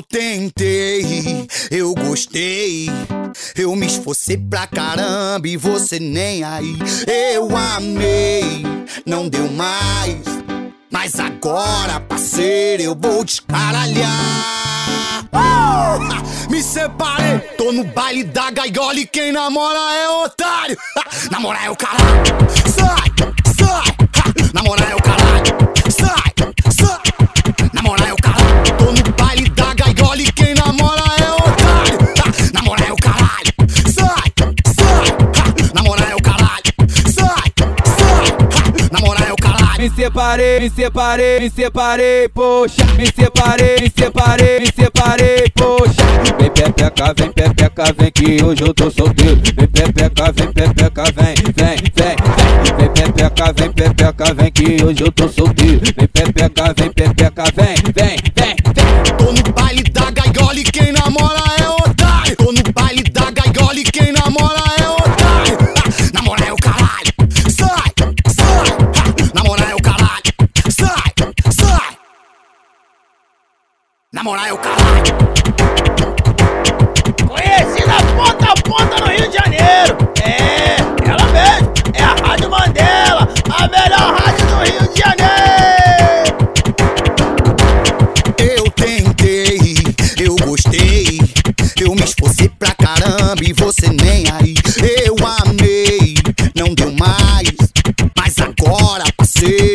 Eu tentei, eu gostei. Eu me esforcei pra caramba e você nem aí. Eu amei, não deu mais. Mas agora, parceiro, eu vou descaralhar. Oh! Me separei, tô no baile da gaiola e quem namora é otário. Namorar é o caralho. Sai, sai. Namorar Me separei, me separei, me separei, poxa. Me separei, me separei, me separei, poxa. Vem pepeca, vem pepeca, vem que hoje eu tô solteiro. Vem pepeca, vem pepeca, vem, vem, vem, vem. Pepeca, vem pepeca, vem que hoje eu tô solteiro. Vem pepeca, vem pepeca, vem, vem, vem, vem. Namorar é o caralho. Conhecida ponta a ponta no Rio de Janeiro. É, ela mesmo. É a Rádio Mandela, a melhor rádio do Rio de Janeiro. Eu tentei, eu gostei. Eu me esforcei pra caramba e você nem aí. Eu amei, não deu mais. Mas agora, parceiro,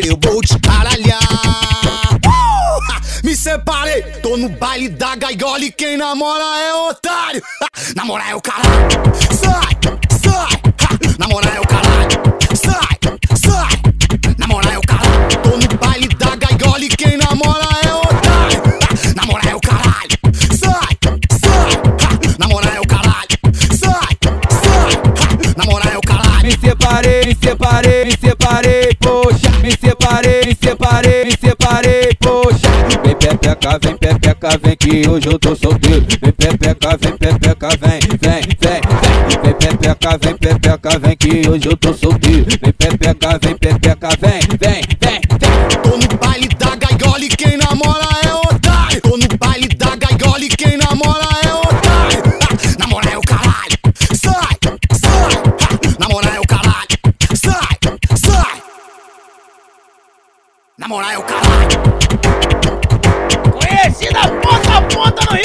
tô no baile da gaiola e quem namora é otário. Namorar é o caralho. Sai, sai. Namorar é o caralho. Sai, sai. Namorar é o caralho. Tô no baile da gaiola e quem namora é otário. Namorar é o caralho. Sai, sai. Namorar é o caralho. Sai, sai. Namorar é o caralho. Me separei, me separei, me separei, poxa. Me separei, me separei, me separei, poxa. Vem pepeca, vem pepeca, que hoje eu tô solteiro. Vem pepeca, vem pepeca, vem, vem, vem, vem. Pepeca, vem pepeca, vem que hoje eu tô solteiro. Vem pepeca, vem pepeca, vem, vem, vem. Tô no baile da gaiola e quem namora é otário. Tô no baile da gaiola e quem namora é otário. Ha! Namorar é o caralho. Sai, sai. Ha! Namorar é o caralho. Sai, sai. Namorar é o caralho. Conhecida ponta a ponta no Rio de Janeiro. É,